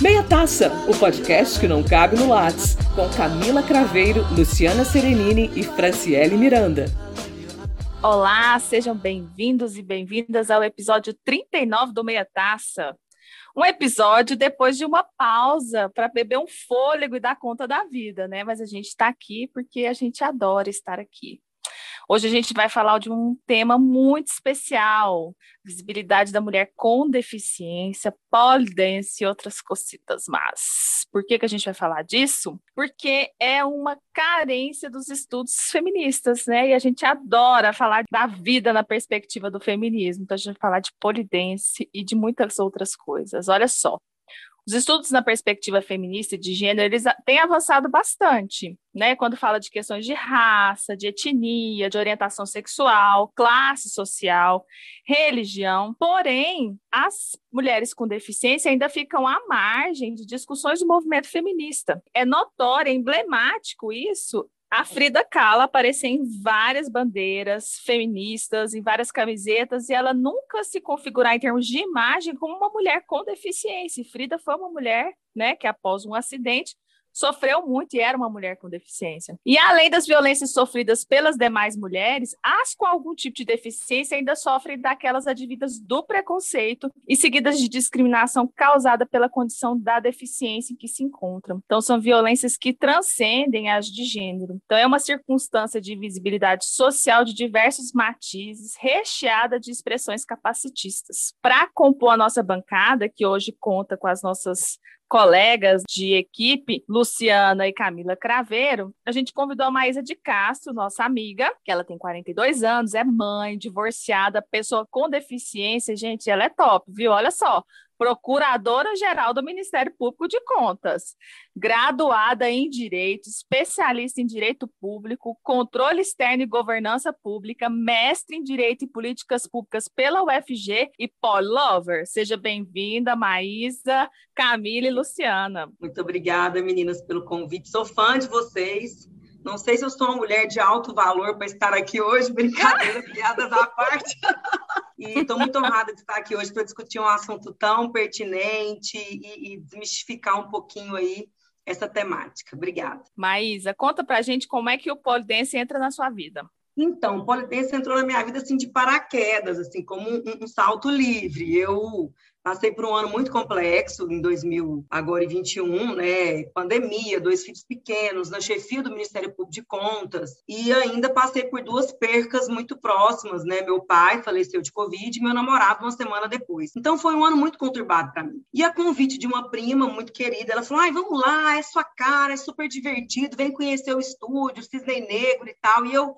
Meia Taça, o podcast que não cabe no Lattes, com Camila Craveiro, Luciana Serenini e Franciele Miranda. Olá, sejam bem-vindos e bem-vindas ao episódio 39 do Meia Taça. Um episódio depois de uma pausa para beber um fôlego e dar conta da vida, né? Mas a gente está aqui porque a gente adora estar aqui. Hoje a gente vai falar de um tema muito especial: visibilidade da mulher com deficiência, polidense e outras cositas más. Por que, que a gente vai falar disso? Porque é uma carência dos estudos feministas, né? E a gente adora falar da vida na perspectiva do feminismo. Então a gente vai falar de polidense e de muitas outras coisas. Olha só. Os estudos na perspectiva feminista de gênero, eles têm avançado bastante, né? Quando fala de questões de raça, de etnia, de orientação sexual, classe social, religião. Porém, as mulheres com deficiência ainda ficam à margem de discussões do movimento feminista. É notório, é emblemático isso a Frida Kahlo aparecia em várias bandeiras feministas, em várias camisetas, e ela nunca se configurar em termos de imagem como uma mulher com deficiência. E Frida foi uma mulher né, que, após um acidente, sofreu muito e era uma mulher com deficiência. E além das violências sofridas pelas demais mulheres, as com algum tipo de deficiência ainda sofrem daquelas advindas do preconceito e seguidas de discriminação causada pela condição da deficiência em que se encontram. Então são violências que transcendem as de gênero. Então é uma circunstância de visibilidade social de diversos matizes, recheada de expressões capacitistas. Para compor a nossa bancada, que hoje conta com as nossas colegas de equipe, Luciana e Camila Craveiro, a gente convidou a Maísa de Castro, nossa amiga, que ela tem 42 anos, é mãe, divorciada, pessoa com deficiência, gente, ela é top, viu? Olha só, Procuradora-Geral do Ministério Público de Contas, graduada em Direito, especialista em Direito Público, Controle Externo e Governança Pública, mestre em Direito e Políticas Públicas pela UFG e Lover. Seja bem-vinda, Maísa, Camila e Luciana. Muito obrigada, meninas, pelo convite. Sou fã de vocês. Não sei se eu sou uma mulher de alto valor para estar aqui hoje, brincadeira, piadas à parte. e estou muito honrada de estar aqui hoje para discutir um assunto tão pertinente e, e desmistificar um pouquinho aí essa temática. Obrigada. Maísa, conta para a gente como é que o polidense entra na sua vida. Então, o polidense entrou na minha vida assim de paraquedas, assim como um, um salto livre. Eu Passei por um ano muito complexo em 2000, agora em 21, né? Pandemia, dois filhos pequenos, na chefia do Ministério Público de Contas, e ainda passei por duas percas muito próximas, né? Meu pai faleceu de Covid e meu namorado uma semana depois. Então foi um ano muito conturbado para mim. E a convite de uma prima muito querida, ela falou: ai, vamos lá, é sua cara, é super divertido, vem conhecer o estúdio, Cisne Negro e tal. E eu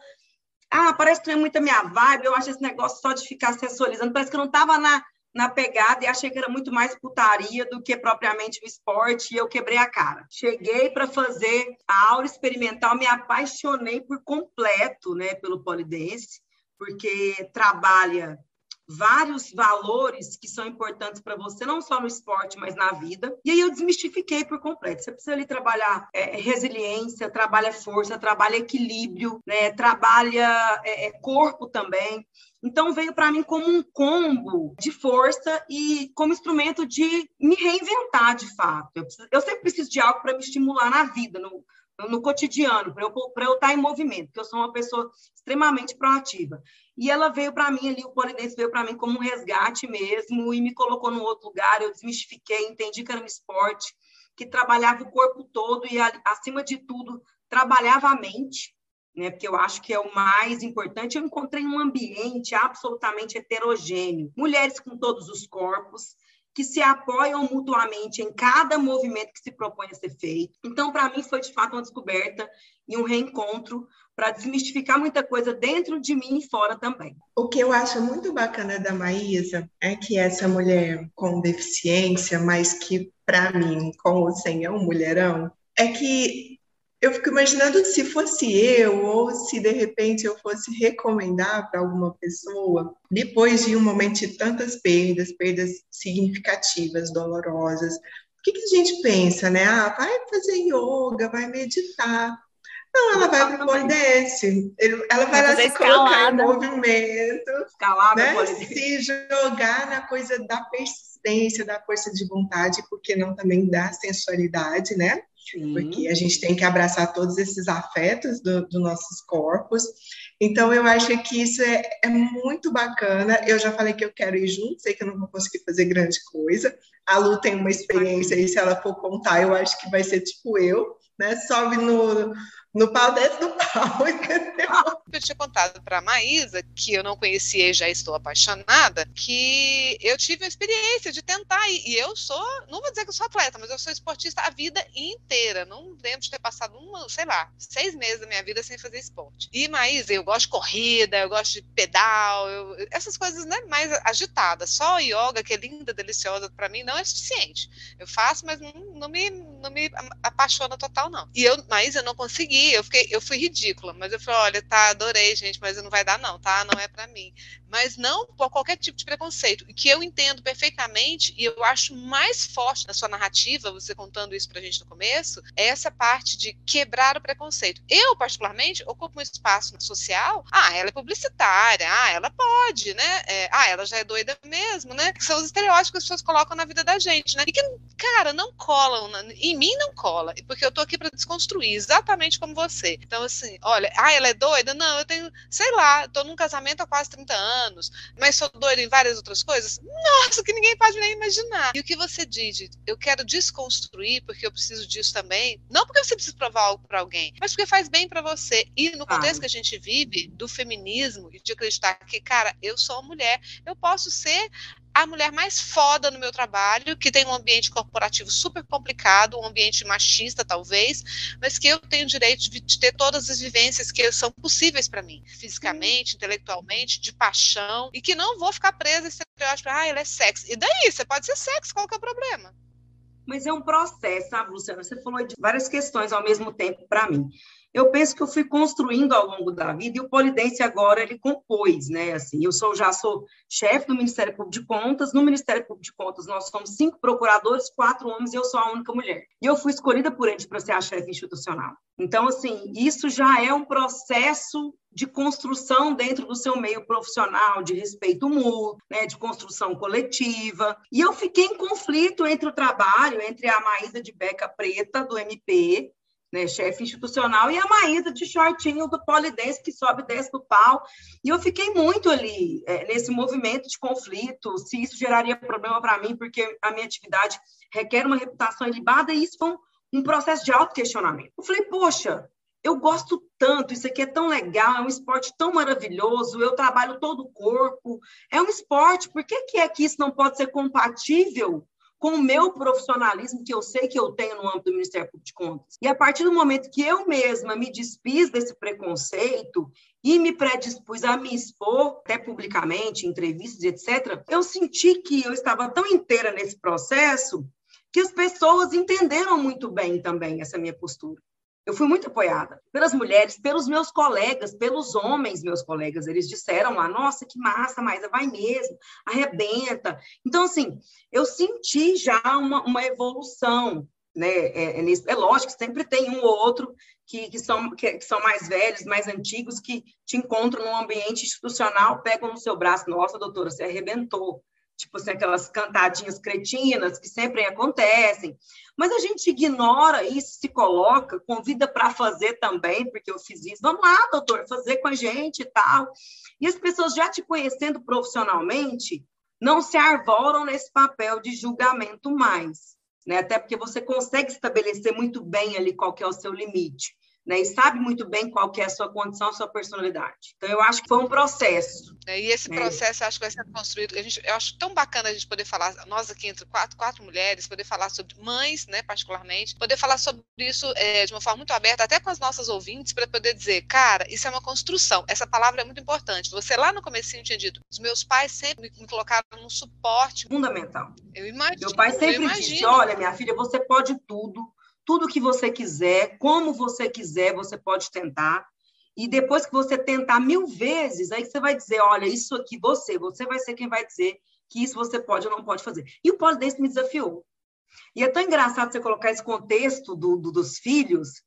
ah, parece que não é muito a minha vibe, eu acho esse negócio só de ficar sensualizando, parece que eu não estava na, na pegada e achei que era muito mais putaria do que propriamente o esporte e eu quebrei a cara. Cheguei para fazer a aula experimental, me apaixonei por completo, né, pelo polidense, porque trabalha vários valores que são importantes para você, não só no esporte, mas na vida. E aí eu desmistifiquei por completo. Você precisa ali trabalhar é, resiliência, trabalha força, trabalha equilíbrio, né? trabalha é, é corpo também. Então veio para mim como um combo de força e como instrumento de me reinventar de fato. Eu, preciso, eu sempre preciso de algo para me estimular na vida, no, no cotidiano, para eu, eu estar em movimento, porque eu sou uma pessoa extremamente proativa. E ela veio para mim ali, o polidense veio para mim como um resgate mesmo, e me colocou num outro lugar, eu desmistifiquei, entendi que era um esporte que trabalhava o corpo todo e, acima de tudo, trabalhava a mente, né? Porque eu acho que é o mais importante. Eu encontrei um ambiente absolutamente heterogêneo, mulheres com todos os corpos, que se apoiam mutuamente em cada movimento que se propõe a ser feito. Então, para mim, foi de fato uma descoberta e um reencontro para desmistificar muita coisa dentro de mim e fora também. O que eu acho muito bacana da Maísa é que essa mulher com deficiência, mas que para mim, com ou sem é um mulherão, é que eu fico imaginando se fosse eu ou se de repente eu fosse recomendar para alguma pessoa, depois de um momento de tantas perdas, perdas significativas, dolorosas, o que, que a gente pensa, né? Ah, vai fazer yoga, vai meditar. Não, ela vai para o polidense. Ela vai, vai lá se escalada. colocar em movimento, escalada, né? se jogar na coisa da resistência, da força de vontade, porque não também da sensualidade, né? Sim. Porque a gente tem que abraçar todos esses afetos dos do nossos corpos. Então, eu acho que isso é, é, muito bacana. Eu já falei que eu quero ir junto, sei que eu não vou conseguir fazer grande coisa. A Lu tem uma experiência e se ela for contar, eu acho que vai ser tipo eu, né? Sobe no, no pau desce do pau, entendeu? Eu tinha contado para Maísa, que eu não conhecia e já estou apaixonada, que eu tive a experiência de tentar, e eu sou, não vou dizer que eu sou atleta, mas eu sou esportista a vida inteira. Não lembro de ter passado, uma, sei lá, seis meses da minha vida sem fazer esporte. E, Maísa, eu gosto de corrida, eu gosto de pedal, eu, essas coisas né, mais agitadas. Só yoga, que é linda, deliciosa, para mim não é suficiente. Eu faço, mas não, não, me, não me apaixona total, não. E eu, Maísa, eu não consegui eu fiquei, eu fui ridícula, mas eu falei, olha, tá, adorei, gente, mas não vai dar não, tá? Não é para mim. Mas não por qualquer tipo de preconceito, que eu entendo perfeitamente e eu acho mais forte na sua narrativa, você contando isso pra gente no começo, é essa parte de quebrar o preconceito. Eu, particularmente, ocupo um espaço social, ah, ela é publicitária, ah, ela pode, né? É, ah, ela já é doida mesmo, né? Que são os estereótipos que as pessoas colocam na vida da gente, né? E que, cara, não colam, em mim não cola, porque eu tô aqui para desconstruir exatamente como como você. Então, assim, olha, ah, ela é doida? Não, eu tenho, sei lá, tô num casamento há quase 30 anos, mas sou doida em várias outras coisas? Nossa, que ninguém pode nem imaginar. E o que você diz, eu quero desconstruir porque eu preciso disso também, não porque você precisa provar algo para alguém, mas porque faz bem para você. E no contexto ah. que a gente vive, do feminismo, e de acreditar que, cara, eu sou uma mulher, eu posso ser a mulher mais foda no meu trabalho, que tem um ambiente corporativo super complicado, um ambiente machista, talvez, mas que eu tenho o direito de, de ter todas as vivências que são possíveis para mim, fisicamente, intelectualmente, de paixão, e que não vou ficar presa esse estereótipo, ah, ela é sexy. E daí? Você pode ser sexy, qual que é o problema? Mas é um processo, sabe, Luciana? Você falou de várias questões ao mesmo tempo para mim eu penso que eu fui construindo ao longo da vida e o Polidense agora ele compôs, né? Assim, eu sou já sou chefe do Ministério Público de Contas. No Ministério Público de Contas nós somos cinco procuradores, quatro homens e eu sou a única mulher. E eu fui escolhida por eles para ser a chefe institucional. Então, assim, isso já é um processo de construção dentro do seu meio profissional, de respeito mútuo, né, de construção coletiva. E eu fiquei em conflito entre o trabalho, entre a Maísa de Beca Preta, do MP, né, chefe institucional, e a Maísa de shortinho do polidense, que sobe e desce do pau. E eu fiquei muito ali, é, nesse movimento de conflito, se isso geraria problema para mim, porque a minha atividade requer uma reputação ilibada, e isso foi um, um processo de auto-questionamento. Eu falei, poxa, eu gosto tanto, isso aqui é tão legal, é um esporte tão maravilhoso, eu trabalho todo o corpo, é um esporte, por que, que é que isso não pode ser compatível com o meu profissionalismo, que eu sei que eu tenho no âmbito do Ministério Público de Contas. E a partir do momento que eu mesma me despiz desse preconceito e me predispus a me expor, até publicamente, em entrevistas, etc., eu senti que eu estava tão inteira nesse processo que as pessoas entenderam muito bem também essa minha postura. Eu fui muito apoiada pelas mulheres, pelos meus colegas, pelos homens, meus colegas. Eles disseram lá: nossa, que massa, Maísa, vai mesmo, arrebenta. Então, assim, eu senti já uma, uma evolução. Né? É, é, é lógico que sempre tem um ou outro que, que, são, que, que, são mais velhos, mais antigos, que te encontram num ambiente institucional, pegam no seu braço: nossa, doutora, você arrebentou tipo assim, aquelas cantadinhas cretinas que sempre acontecem. Mas a gente ignora isso, se coloca, convida para fazer também, porque eu fiz isso. Vamos lá, doutor, fazer com a gente e tal. E as pessoas já te conhecendo profissionalmente, não se arvoram nesse papel de julgamento mais. Né? Até porque você consegue estabelecer muito bem ali qual que é o seu limite né? E sabe muito bem qual que é a sua condição, a sua personalidade. Então, eu acho que foi um processo. É, e esse né? processo, acho que vai ser construído. A gente, eu acho tão bacana a gente poder falar, nós aqui entre quatro, quatro mulheres, poder falar sobre mães, né, particularmente, poder falar sobre isso é, de uma forma muito aberta, até com as nossas ouvintes, para poder dizer, cara, isso é uma construção. Essa palavra é muito importante. Você lá no comecinho tinha dito, os meus pais sempre me colocaram num suporte fundamental. Eu imagino. Meu pai sempre disse: olha, minha filha, você pode tudo tudo que você quiser, como você quiser, você pode tentar. E depois que você tentar mil vezes, aí você vai dizer, olha, isso aqui você, você vai ser quem vai dizer que isso você pode ou não pode fazer. E o polidense me desafiou. E é tão engraçado você colocar esse contexto do, do, dos filhos,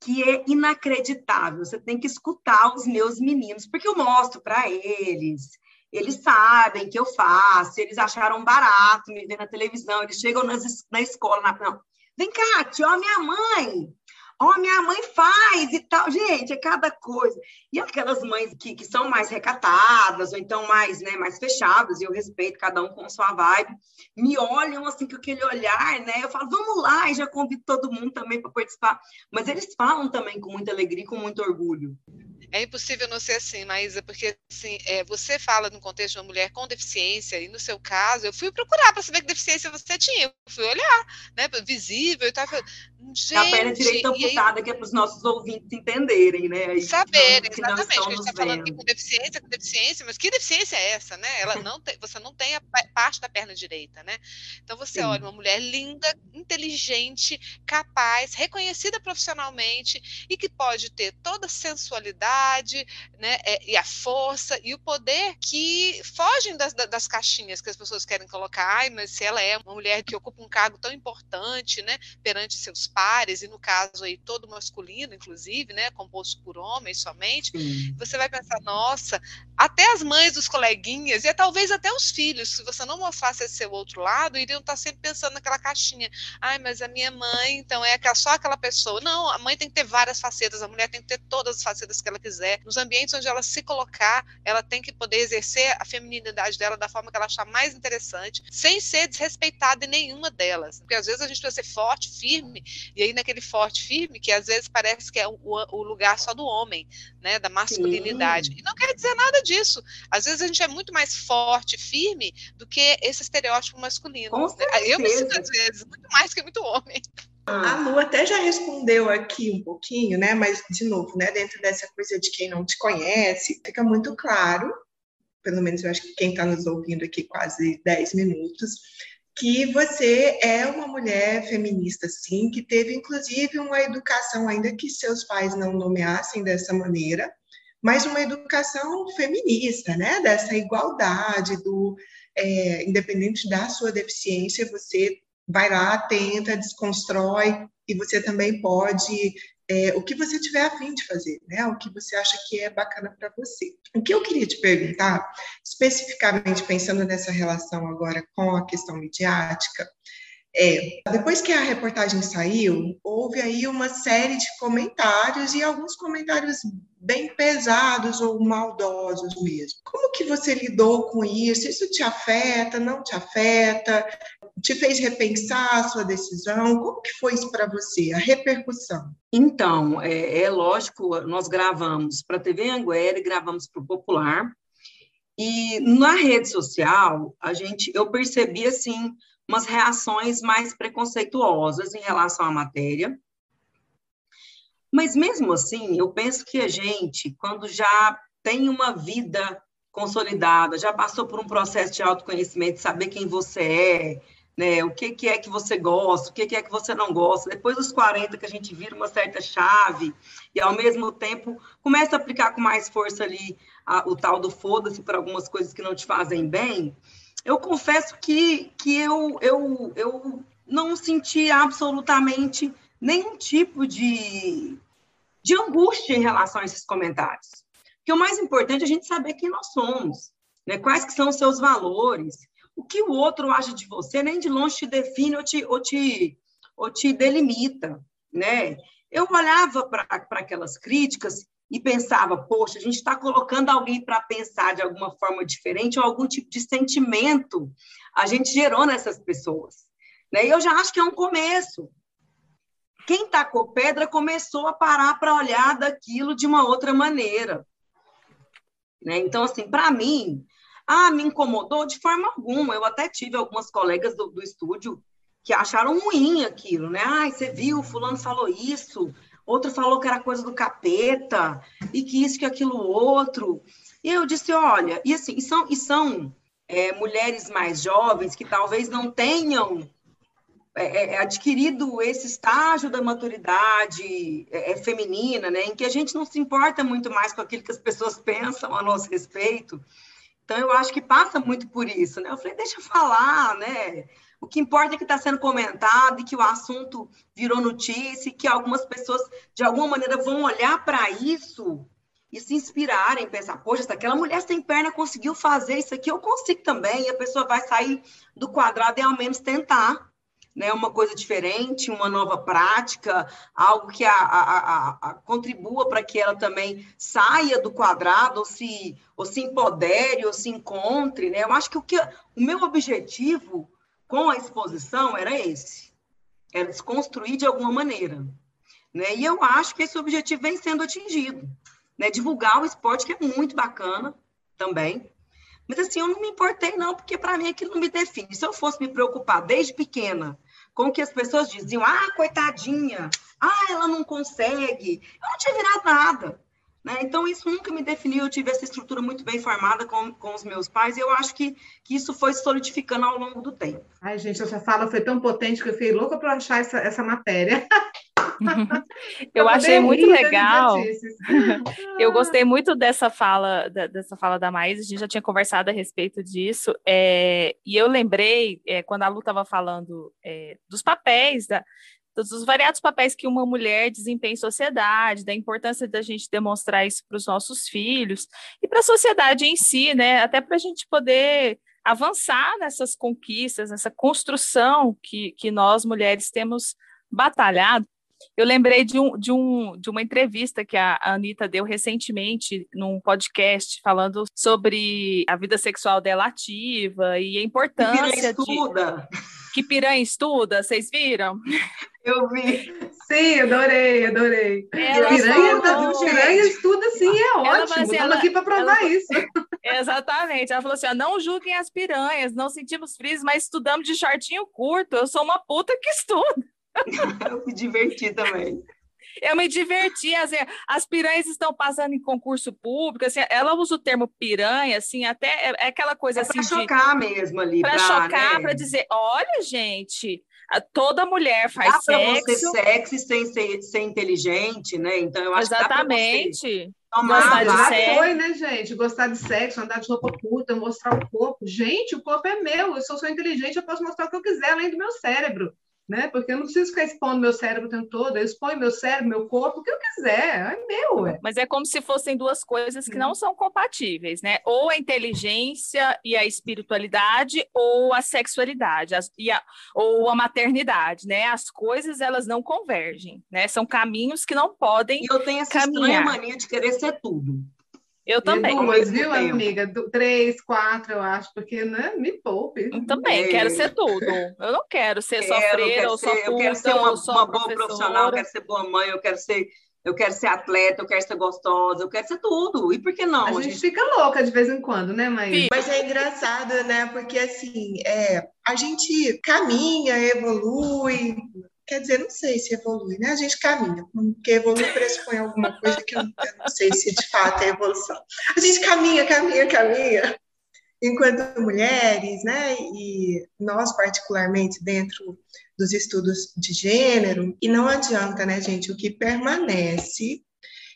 que é inacreditável. Você tem que escutar os meus meninos, porque eu mostro para eles, eles sabem que eu faço, eles acharam barato me ver na televisão, eles chegam nas, na escola, na, não, vem cá, tia, ó, minha mãe, ó, minha mãe faz e tal. Gente, é cada coisa. E aquelas mães que, que são mais recatadas, ou então mais, né, mais fechadas, e eu respeito cada um com sua vibe, me olham assim com aquele olhar, né? Eu falo, vamos lá, e já convido todo mundo também para participar. Mas eles falam também com muita alegria e com muito orgulho. É impossível não ser assim, Maísa, porque assim, é, você fala no contexto de uma mulher com deficiência, e no seu caso, eu fui procurar para saber que deficiência você tinha. Eu fui olhar, né? Visível e tal. Gente, a perna direita amputada, aí, que é para os nossos ouvintes entenderem, né? Aí, saberem, exatamente. Que a gente está falando aqui com deficiência, com deficiência, mas que deficiência é essa, né? Ela não tem, você não tem a parte da perna direita, né? Então você Sim. olha uma mulher linda, inteligente, capaz, reconhecida profissionalmente e que pode ter toda a sensualidade, né? É, e a força e o poder que fogem das, das caixinhas que as pessoas querem colocar. Ai, mas se ela é uma mulher que ocupa um cargo tão importante, né? Perante seus pares, e no caso aí todo masculino, inclusive, né, composto por homens somente, Sim. você vai pensar, nossa, até as mães dos coleguinhas, e talvez até os filhos, se você não mostrasse esse seu outro lado, iriam estar sempre pensando naquela caixinha, ai, mas a minha mãe, então é só aquela pessoa. Não, a mãe tem que ter várias facetas, a mulher tem que ter todas as facetas que ela quiser. Nos ambientes onde ela se colocar, ela tem que poder exercer a feminilidade dela da forma que ela achar mais interessante, sem ser desrespeitada em nenhuma delas. Porque às vezes a gente precisa ser forte, firme, e aí naquele forte, firme, que às vezes parece que é o, o lugar só do homem, né, da masculinidade. Sim. E não quer dizer nada disso. Às vezes a gente é muito mais forte, firme, do que esse estereótipo masculino. Né? Eu me sinto às vezes muito mais que muito homem. A Lu até já respondeu aqui um pouquinho, né? Mas, de novo, né? Dentro dessa coisa de quem não te conhece, fica muito claro, pelo menos eu acho que quem está nos ouvindo aqui quase 10 minutos, que você é uma mulher feminista, sim, que teve inclusive uma educação, ainda que seus pais não nomeassem dessa maneira, mas uma educação feminista, né? Dessa igualdade, do é, independente da sua deficiência, você vai lá, tenta, desconstrói, e você também pode é, o que você tiver a fim de fazer, né? O que você acha que é bacana para você. O que eu queria te perguntar, especificamente pensando nessa relação agora com a questão midiática, é, depois que a reportagem saiu, houve aí uma série de comentários e alguns comentários bem pesados ou maldosos mesmo. Como que você lidou com isso? Isso te afeta, não te afeta? Te fez repensar a sua decisão? Como que foi isso para você, a repercussão? Então, é, é lógico, nós gravamos para a TV Anguera e gravamos para o Popular, e na rede social, a gente, eu percebi assim umas reações mais preconceituosas em relação à matéria. Mas mesmo assim, eu penso que a gente, quando já tem uma vida consolidada, já passou por um processo de autoconhecimento, saber quem você é, né, o que, que é que você gosta, o que, que é que você não gosta. Depois dos 40, que a gente vira uma certa chave e, ao mesmo tempo, começa a aplicar com mais força ali a, o tal do foda-se para algumas coisas que não te fazem bem, eu confesso que, que eu, eu, eu não senti absolutamente nenhum tipo de, de angústia em relação a esses comentários. Porque o mais importante é a gente saber quem nós somos, né? quais que são os seus valores, o que o outro acha de você, nem de longe te define ou te, ou te, ou te delimita. Né? Eu olhava para aquelas críticas e pensava, poxa, a gente está colocando alguém para pensar de alguma forma diferente ou algum tipo de sentimento a gente gerou nessas pessoas. Né? E eu já acho que é um começo. Quem tacou pedra começou a parar para olhar daquilo de uma outra maneira. Né? Então, assim, para mim, ah, me incomodou de forma alguma. Eu até tive algumas colegas do, do estúdio que acharam ruim aquilo, né? Ai, você viu, fulano falou isso, outro falou que era coisa do capeta, e que isso, que aquilo outro. E eu disse, olha, e assim, e são, e são é, mulheres mais jovens que talvez não tenham é, é, é adquirido esse estágio da maturidade é, é, feminina, né, em que a gente não se importa muito mais com aquilo que as pessoas pensam a nosso respeito. Então, eu acho que passa muito por isso, né? Eu falei, deixa eu falar, né? O que importa é que está sendo comentado e que o assunto virou notícia e que algumas pessoas, de alguma maneira, vão olhar para isso e se inspirarem, pensar, poxa, aquela mulher sem perna conseguiu fazer isso aqui, eu consigo também, e a pessoa vai sair do quadrado e ao menos tentar, né, uma coisa diferente, uma nova prática, algo que a, a, a, a contribua para que ela também saia do quadrado, ou se, ou se empodere, ou se encontre, né? Eu acho que o, que o meu objetivo com a exposição era esse, era desconstruir de alguma maneira, né? E eu acho que esse objetivo vem sendo atingido, né? Divulgar o esporte, que é muito bacana também, mas assim, eu não me importei, não, porque para mim aquilo não me define. Se eu fosse me preocupar desde pequena com o que as pessoas diziam, ah, coitadinha, ah, ela não consegue, eu não tinha virado nada. Né? Então, isso nunca me definiu. Eu tive essa estrutura muito bem formada com, com os meus pais, e eu acho que, que isso foi solidificando ao longo do tempo. Ai, gente, essa fala foi tão potente que eu fiquei louca para achar essa, essa matéria. eu achei muito legal. eu gostei muito dessa fala, dessa fala da Maísa, a gente já tinha conversado a respeito disso, é, e eu lembrei, é, quando a Lu estava falando é, dos papéis, da, dos variados papéis que uma mulher desempenha em sociedade, da importância da gente demonstrar isso para os nossos filhos e para a sociedade em si, né? Até para a gente poder avançar nessas conquistas, nessa construção que, que nós mulheres temos batalhado. Eu lembrei de, um, de, um, de uma entrevista que a Anitta deu recentemente num podcast falando sobre a vida sexual dela ativa e a importância piranha de. Que piranha estuda, vocês viram? Eu vi. Sim, adorei, adorei. Ela piranha, falou, piranha estuda sim, é ótimo. Assim, Estamos aqui para provar ela, isso. Exatamente. Ela falou assim: ó, não julguem as piranhas, não sentimos frios, mas estudamos de shortinho curto. Eu sou uma puta que estuda. Eu me diverti também. Eu me diverti, assim, as piranhas estão passando em concurso público, assim, ela usa o termo piranha, assim, até é, é aquela coisa é assim. Para chocar mesmo ali. Para chocar, né? para dizer, olha, gente, toda mulher faz dá sexo. Dá ser sexy sem ser, ser, inteligente, né? Então eu acho Exatamente. que Gostar de sexo. foi, né, gente? Gostar de sexo, andar de roupa curta, mostrar o corpo. Gente, o corpo é meu. Eu sou, sou inteligente, eu posso mostrar o que eu quiser, além do meu cérebro né? Porque eu não preciso ficar expondo meu cérebro o tempo todo, eu exponho meu cérebro, meu corpo, o que eu quiser, é meu. É. Mas é como se fossem duas coisas que não uhum. são compatíveis, né? Ou a inteligência e a espiritualidade, ou a sexualidade, as, e a, ou a maternidade, né? As coisas, elas não convergem, né? São caminhos que não podem E eu tenho essa caminhar. estranha mania de querer ser tudo. Eu também. Duas, viu, amiga? Du três, quatro, eu acho, porque né, me poupe. Eu também, é. quero ser tudo. Eu não quero ser quero, só freira ou só puta, Eu quero ser uma, uma boa profissional, eu quero ser boa mãe, eu quero ser eu quero ser atleta, eu quero ser gostosa, eu quero ser tudo. E por que não? A, a gente, gente, fica louca de vez em quando, né, mãe? Mas é engraçado, né? Porque assim, é, a gente caminha, evolui, Quer dizer, não sei se evolui, né? A gente caminha, porque evoluir pressupõe alguma coisa que eu, não sei se de fato é evolução. A gente caminha, caminha, caminha, enquanto mulheres, né? E nós, particularmente, dentro dos estudos de gênero, e não adianta, né, gente? O que permanece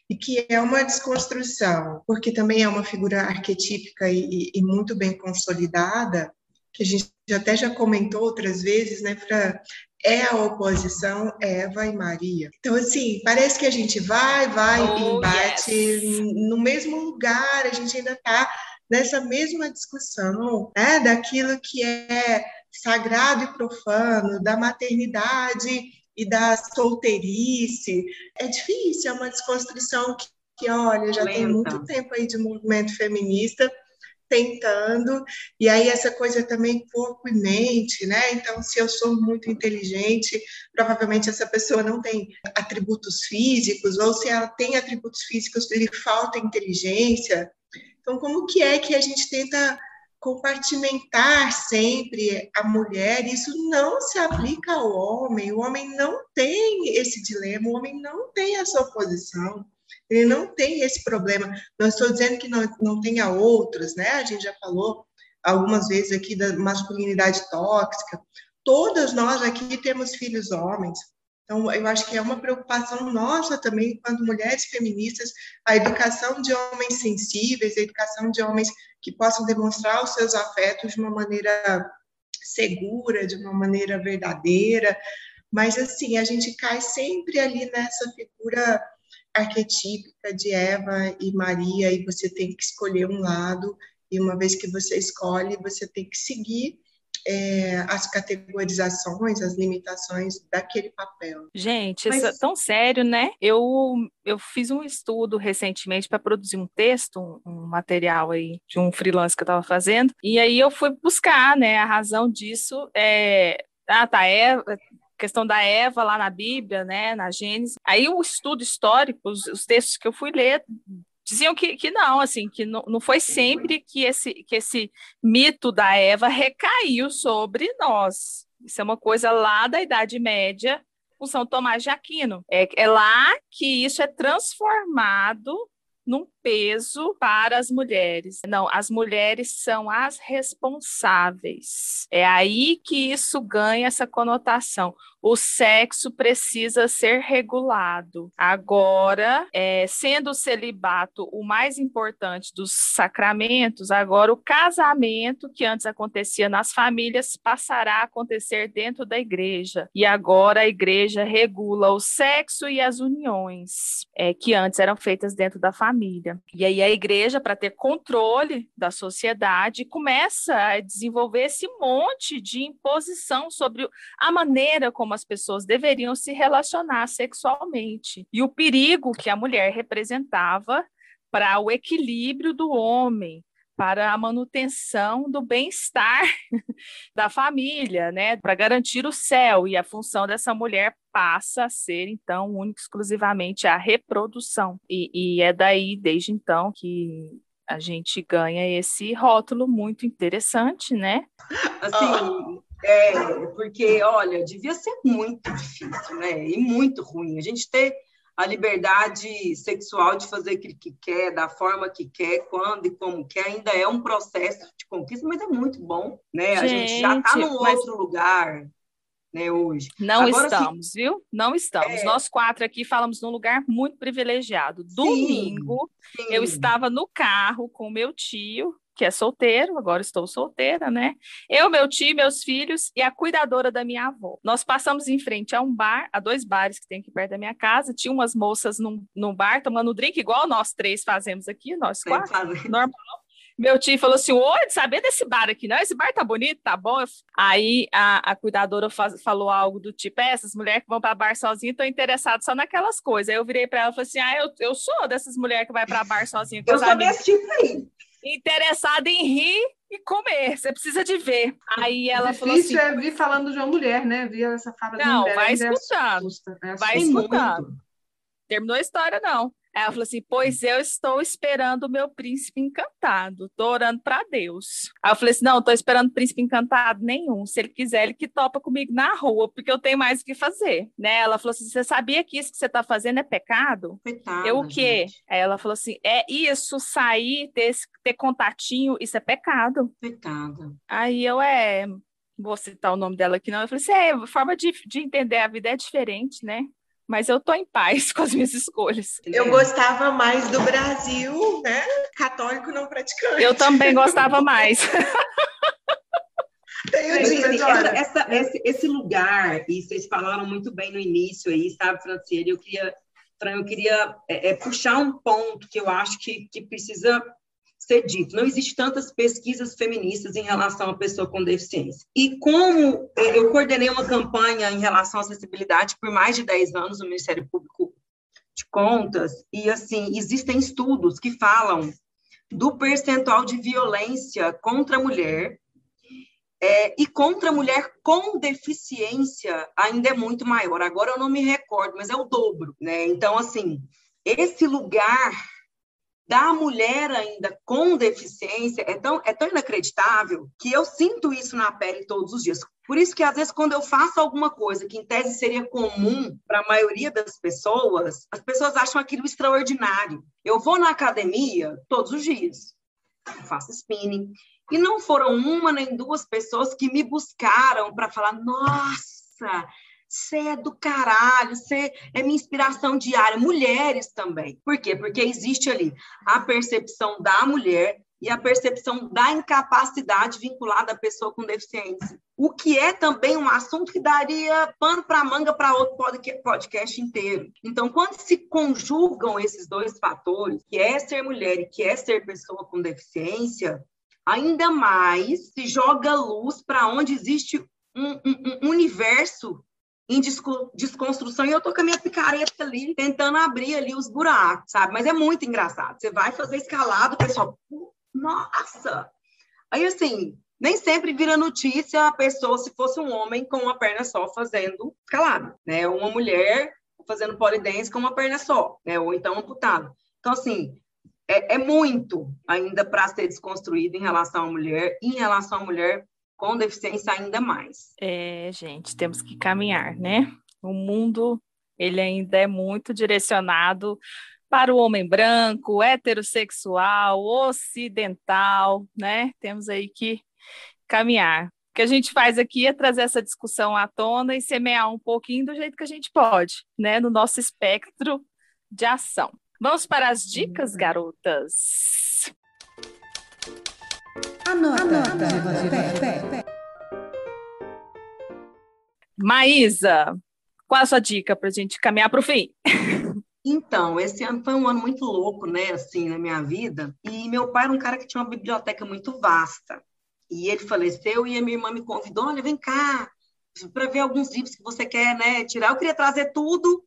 e que é uma desconstrução, porque também é uma figura arquetípica e, e muito bem consolidada, que a gente até já comentou outras vezes, né, Fran? É a oposição Eva e Maria. Então, assim, parece que a gente vai, vai oh, e bate yes. no mesmo lugar, a gente ainda está nessa mesma discussão, né, daquilo que é sagrado e profano, da maternidade e da solteirice. É difícil, é uma desconstrução que, que olha, já Lenta. tem muito tempo aí de movimento feminista, tentando, e aí essa coisa também corpo e mente, né? Então, se eu sou muito inteligente, provavelmente essa pessoa não tem atributos físicos, ou se ela tem atributos físicos, lhe falta inteligência. Então, como que é que a gente tenta compartimentar sempre a mulher? Isso não se aplica ao homem, o homem não tem esse dilema, o homem não tem essa oposição ele não tem esse problema. Não estou dizendo que não, não tenha outros, né? A gente já falou algumas vezes aqui da masculinidade tóxica. Todas nós aqui temos filhos homens. Então, eu acho que é uma preocupação nossa também, quando mulheres feministas, a educação de homens sensíveis, a educação de homens que possam demonstrar os seus afetos de uma maneira segura, de uma maneira verdadeira. Mas, assim, a gente cai sempre ali nessa figura arquetípica de Eva e Maria e você tem que escolher um lado e uma vez que você escolhe, você tem que seguir é, as categorizações, as limitações daquele papel. Gente, Mas... isso é tão sério, né? Eu, eu fiz um estudo recentemente para produzir um texto, um, um, material aí de um freelance que eu estava fazendo, e aí eu fui buscar, né, a razão disso. É... Ah, tá, é questão da Eva lá na Bíblia, né, na Gênesis. Aí o estudo histórico, os, os textos que eu fui ler diziam que, que não, assim, que não, não foi sempre que esse, que esse mito da Eva recaiu sobre nós. Isso é uma coisa lá da Idade Média, com São Tomás de Aquino. É, é lá que isso é transformado num peso para as mulheres. Não, as mulheres são as responsáveis. É aí que isso ganha essa conotação o sexo precisa ser regulado. Agora, é, sendo o celibato o mais importante dos sacramentos, agora o casamento, que antes acontecia nas famílias, passará a acontecer dentro da igreja. E agora a igreja regula o sexo e as uniões, é, que antes eram feitas dentro da família. E aí a igreja, para ter controle da sociedade, começa a desenvolver esse monte de imposição sobre a maneira como as pessoas deveriam se relacionar sexualmente. E o perigo que a mulher representava para o equilíbrio do homem, para a manutenção do bem-estar da família, né, para garantir o céu. E a função dessa mulher passa a ser, então, única exclusivamente a reprodução. E, e é daí, desde então, que a gente ganha esse rótulo muito interessante, né? Assim, é, porque, olha, devia ser muito difícil, né? E muito ruim. A gente ter a liberdade sexual de fazer o que quer, da forma que quer, quando e como quer, ainda é um processo de conquista, mas é muito bom, né? Gente, a gente já está num mas... outro lugar, né, hoje. Não Agora, estamos, sim, viu? Não estamos. É... Nós quatro aqui falamos num lugar muito privilegiado. Domingo, sim, sim. eu estava no carro com meu tio, que é solteiro, agora estou solteira, né? Eu, meu tio, meus filhos e a cuidadora da minha avó. Nós passamos em frente a um bar, a dois bares que tem aqui perto da minha casa. Tinha umas moças num, num bar tomando drink, igual nós três fazemos aqui, nós quatro, normal. Meu tio falou assim: Oi, saber desse bar aqui, não? Esse bar tá bonito, tá bom? Aí a, a cuidadora faz, falou algo do tipo: é, essas mulheres que vão para bar sozinhas estão interessadas só naquelas coisas. Aí eu virei para ela e falei assim: ah, eu, eu sou dessas mulheres que vai para bar sozinha. eu sou desse tipo aí interessada em rir e comer. Você precisa de ver. Aí ela Difícil falou assim. é vir falando de uma mulher, né? Vir essa fala de não, mulher. Vai escutando. Assusta, é vai escutando. Terminou a história, não. Ela falou assim: Pois eu estou esperando o meu príncipe encantado, estou orando para Deus. Aí eu falei assim: Não, estou esperando príncipe encantado nenhum. Se ele quiser, ele que topa comigo na rua, porque eu tenho mais o que fazer. Né? Ela falou assim: Você sabia que isso que você está fazendo é pecado? Coitada, eu o quê? Gente. Aí ela falou assim: É isso, sair, ter, ter contatinho, isso é pecado. Pecado. Aí eu é. Vou citar o nome dela aqui, não. Eu falei assim: é, a forma de, de entender a vida é diferente, né? Mas eu tô em paz com as minhas escolhas. Eu gostava mais do Brasil, né? Católico não praticante. Eu também gostava mais. essa, essa, esse, esse, lugar, e vocês falaram muito bem no início aí, sabe, Franciele? Eu queria, eu queria é, é, puxar um ponto que eu acho que, que precisa ser dito. Não existe tantas pesquisas feministas em relação à pessoa com deficiência. E como eu coordenei uma campanha em relação à acessibilidade por mais de 10 anos no Ministério Público de Contas, e assim, existem estudos que falam do percentual de violência contra a mulher é, e contra a mulher com deficiência ainda é muito maior. Agora eu não me recordo, mas é o dobro, né? Então, assim, esse lugar da mulher ainda com deficiência é tão, é tão inacreditável que eu sinto isso na pele todos os dias. Por isso que, às vezes, quando eu faço alguma coisa que, em tese, seria comum para a maioria das pessoas, as pessoas acham aquilo extraordinário. Eu vou na academia todos os dias, faço spinning, e não foram uma nem duas pessoas que me buscaram para falar: nossa, você é do caralho, você é minha inspiração diária. Mulheres também. Por quê? Porque existe ali a percepção da mulher e a percepção da incapacidade vinculada à pessoa com deficiência. O que é também um assunto que daria pano para manga para outro podcast inteiro. Então, quando se conjugam esses dois fatores, que é ser mulher e que é ser pessoa com deficiência, ainda mais se joga luz para onde existe um, um, um universo em desconstrução e eu tô com a minha picareta ali tentando abrir ali os buracos, sabe? Mas é muito engraçado. Você vai fazer escalado, o pessoal, nossa! Aí, assim, nem sempre vira notícia a pessoa se fosse um homem com uma perna só fazendo escalada, né? Uma mulher fazendo polidense com uma perna só, né? Ou então amputado. Então, assim, é, é muito ainda para ser desconstruído em relação à mulher, em relação à mulher com deficiência ainda mais. É, gente, temos que caminhar, né? O mundo, ele ainda é muito direcionado para o homem branco, heterossexual, ocidental, né? Temos aí que caminhar. O que a gente faz aqui é trazer essa discussão à tona e semear um pouquinho do jeito que a gente pode, né? No nosso espectro de ação. Vamos para as dicas, garotas. Anota. Anota. Maísa, qual a sua dica para a gente caminhar para o fim? Então, esse ano foi um ano muito louco, né, assim, na minha vida. E meu pai era um cara que tinha uma biblioteca muito vasta. E ele faleceu e a minha irmã me convidou, olha, vem cá, para ver alguns livros que você quer, né, tirar. Eu queria trazer tudo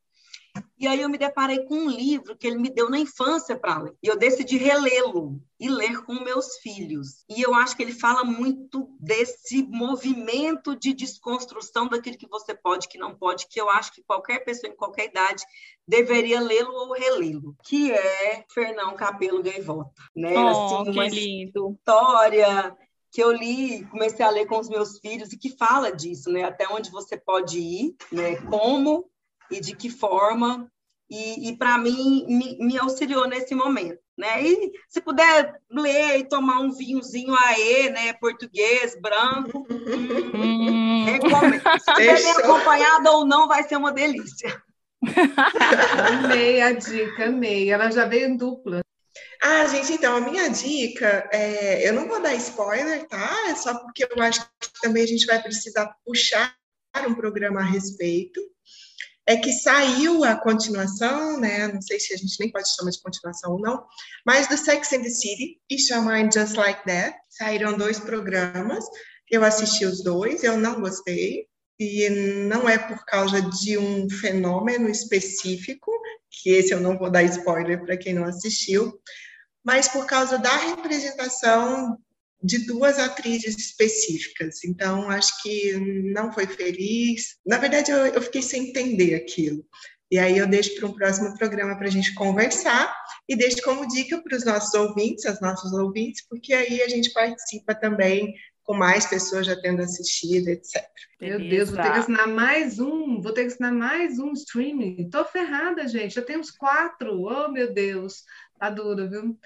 e aí eu me deparei com um livro que ele me deu na infância para ler. E eu decidi relê-lo e ler com meus filhos. E eu acho que ele fala muito desse movimento de desconstrução daquilo que você pode, que não pode, que eu acho que qualquer pessoa em qualquer idade deveria lê-lo ou relê-lo, que é Fernão Capelo Gaivota, né? Oh, assim, uma lindo. história que eu li, comecei a ler com os meus filhos e que fala disso, né? Até onde você pode ir, né? Como e de que forma, e, e para mim me, me, auxiliou nesse momento. Né? E se puder ler e tomar um vinhozinho aê, né, português, branco, hum, recomendo. Se acompanhada ou não, vai ser uma delícia. amei a dica, amei. Ela já veio em dupla. Ah, gente, então, a minha dica, é, eu não vou dar spoiler, tá? É só porque eu acho que também a gente vai precisar puxar um programa a respeito é que saiu a continuação, né? Não sei se a gente nem pode chamar de continuação ou não, mas do Sex and the City e chama Just Like That. Saíram dois programas. Eu assisti os dois, eu não gostei e não é por causa de um fenômeno específico, que esse eu não vou dar spoiler para quem não assistiu, mas por causa da representação de duas atrizes específicas. Então, acho que não foi feliz. Na verdade, eu, eu fiquei sem entender aquilo. E aí eu deixo para um próximo programa para a gente conversar e deixo como dica para os nossos ouvintes, as nossas ouvintes, porque aí a gente participa também com mais pessoas já tendo assistido, etc. Meu Deus, vou ter que assinar mais um, vou ter que assinar mais um streaming. Tô ferrada, gente. Já tenho uns quatro. Oh, meu Deus. Tá duro, viu?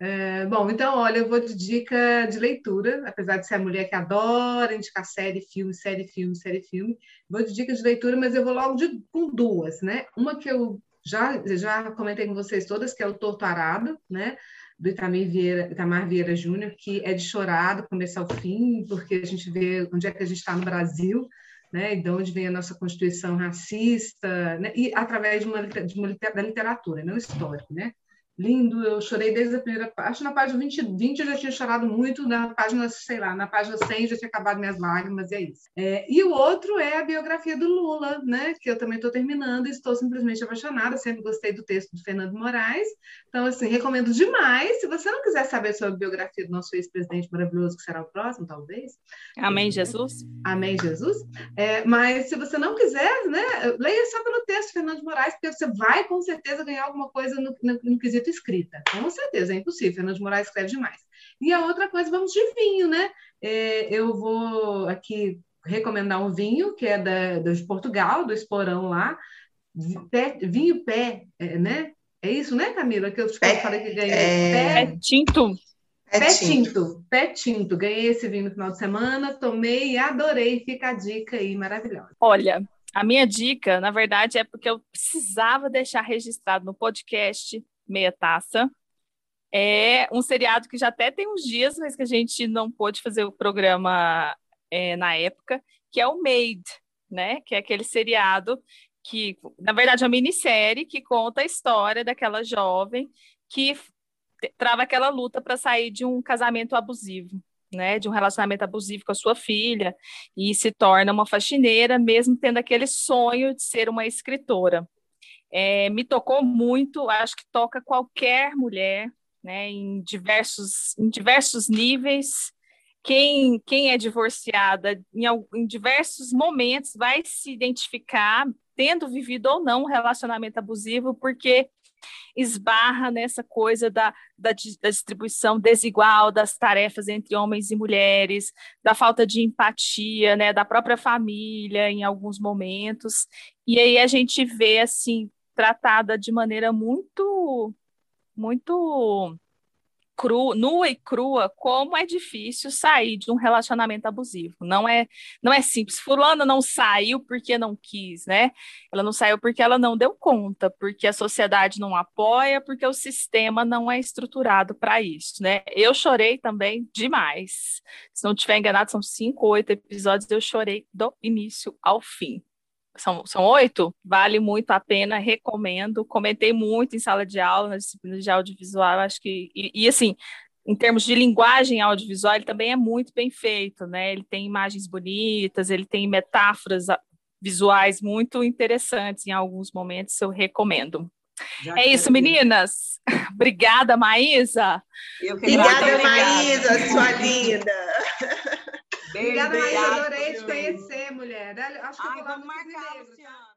É, bom, então, olha, eu vou de dica de leitura, apesar de ser a mulher que adora indicar série, filme, série, filme, série, filme. Vou de dica de leitura, mas eu vou logo de, com duas, né? Uma que eu já, já comentei com vocês todas, que é o Torto Arado, né? Do Itamar Vieira, Itamar Vieira Júnior, que é de chorar do começo ao fim, porque a gente vê onde é que a gente está no Brasil, né, de onde vem a nossa Constituição racista, né, e através de uma, de uma da literatura, não histórico, né? Lindo, eu chorei desde a primeira acho na página 20, 20 eu já tinha chorado muito, na página, sei lá, na página 100 já tinha acabado minhas lágrimas, e é isso. É, e o outro é a biografia do Lula, né, que eu também estou terminando estou simplesmente apaixonada, sempre gostei do texto do Fernando Moraes, então, assim, recomendo demais, se você não quiser saber sobre a biografia do nosso ex-presidente maravilhoso, que será o próximo, talvez. Amém, Jesus. Amém, Jesus. É, mas se você não quiser, né, leia só pelo texto do Fernando Moraes, porque você vai, com certeza, ganhar alguma coisa no, no, no quesito escrita. Com certeza, é impossível. Fernando de Moraes escreve demais. E a outra coisa, vamos de vinho, né? É, eu vou aqui recomendar um vinho que é da, de Portugal, do Esporão lá. Pé, vinho pé, é, né? É isso, né, Camila? Que eu te é, falei que ganhei. É... Pé tinto. Pé, pé tinto. tinto. Pé tinto. Ganhei esse vinho no final de semana, tomei e adorei. Fica a dica aí, maravilhosa. Olha, a minha dica, na verdade, é porque eu precisava deixar registrado no podcast meia taça, é um seriado que já até tem uns dias, mas que a gente não pôde fazer o programa é, na época, que é o Made, né? Que é aquele seriado que, na verdade, é uma minissérie que conta a história daquela jovem que trava aquela luta para sair de um casamento abusivo, né, de um relacionamento abusivo com a sua filha e se torna uma faxineira, mesmo tendo aquele sonho de ser uma escritora. É, me tocou muito, acho que toca qualquer mulher, né, em diversos, em diversos níveis. Quem, quem é divorciada, em, em diversos momentos, vai se identificar, tendo vivido ou não um relacionamento abusivo, porque esbarra nessa coisa da, da, da, distribuição desigual das tarefas entre homens e mulheres, da falta de empatia, né, da própria família em alguns momentos. E aí a gente vê assim tratada de maneira muito muito cru, nua e crua como é difícil sair de um relacionamento abusivo. Não é, não é simples. Fulana não saiu porque não quis, né? Ela não saiu porque ela não deu conta, porque a sociedade não apoia, porque o sistema não é estruturado para isso, né? Eu chorei também demais. Se não estiver enganado, são cinco, oito episódios. Eu chorei do início ao fim são, são oito, vale muito a pena, recomendo. Comentei muito em sala de aula, na disciplina de audiovisual, acho que. E, e, assim, em termos de linguagem audiovisual, ele também é muito bem feito, né? Ele tem imagens bonitas, ele tem metáforas visuais muito interessantes em alguns momentos, eu recomendo. Já é isso, meninas. Obrigada, Maísa. Obrigada, Maísa, sua linda. Obrigada, Maísa. Adorei te conhecer, mulher. Acho que Ai, vamos marcar, Luciana.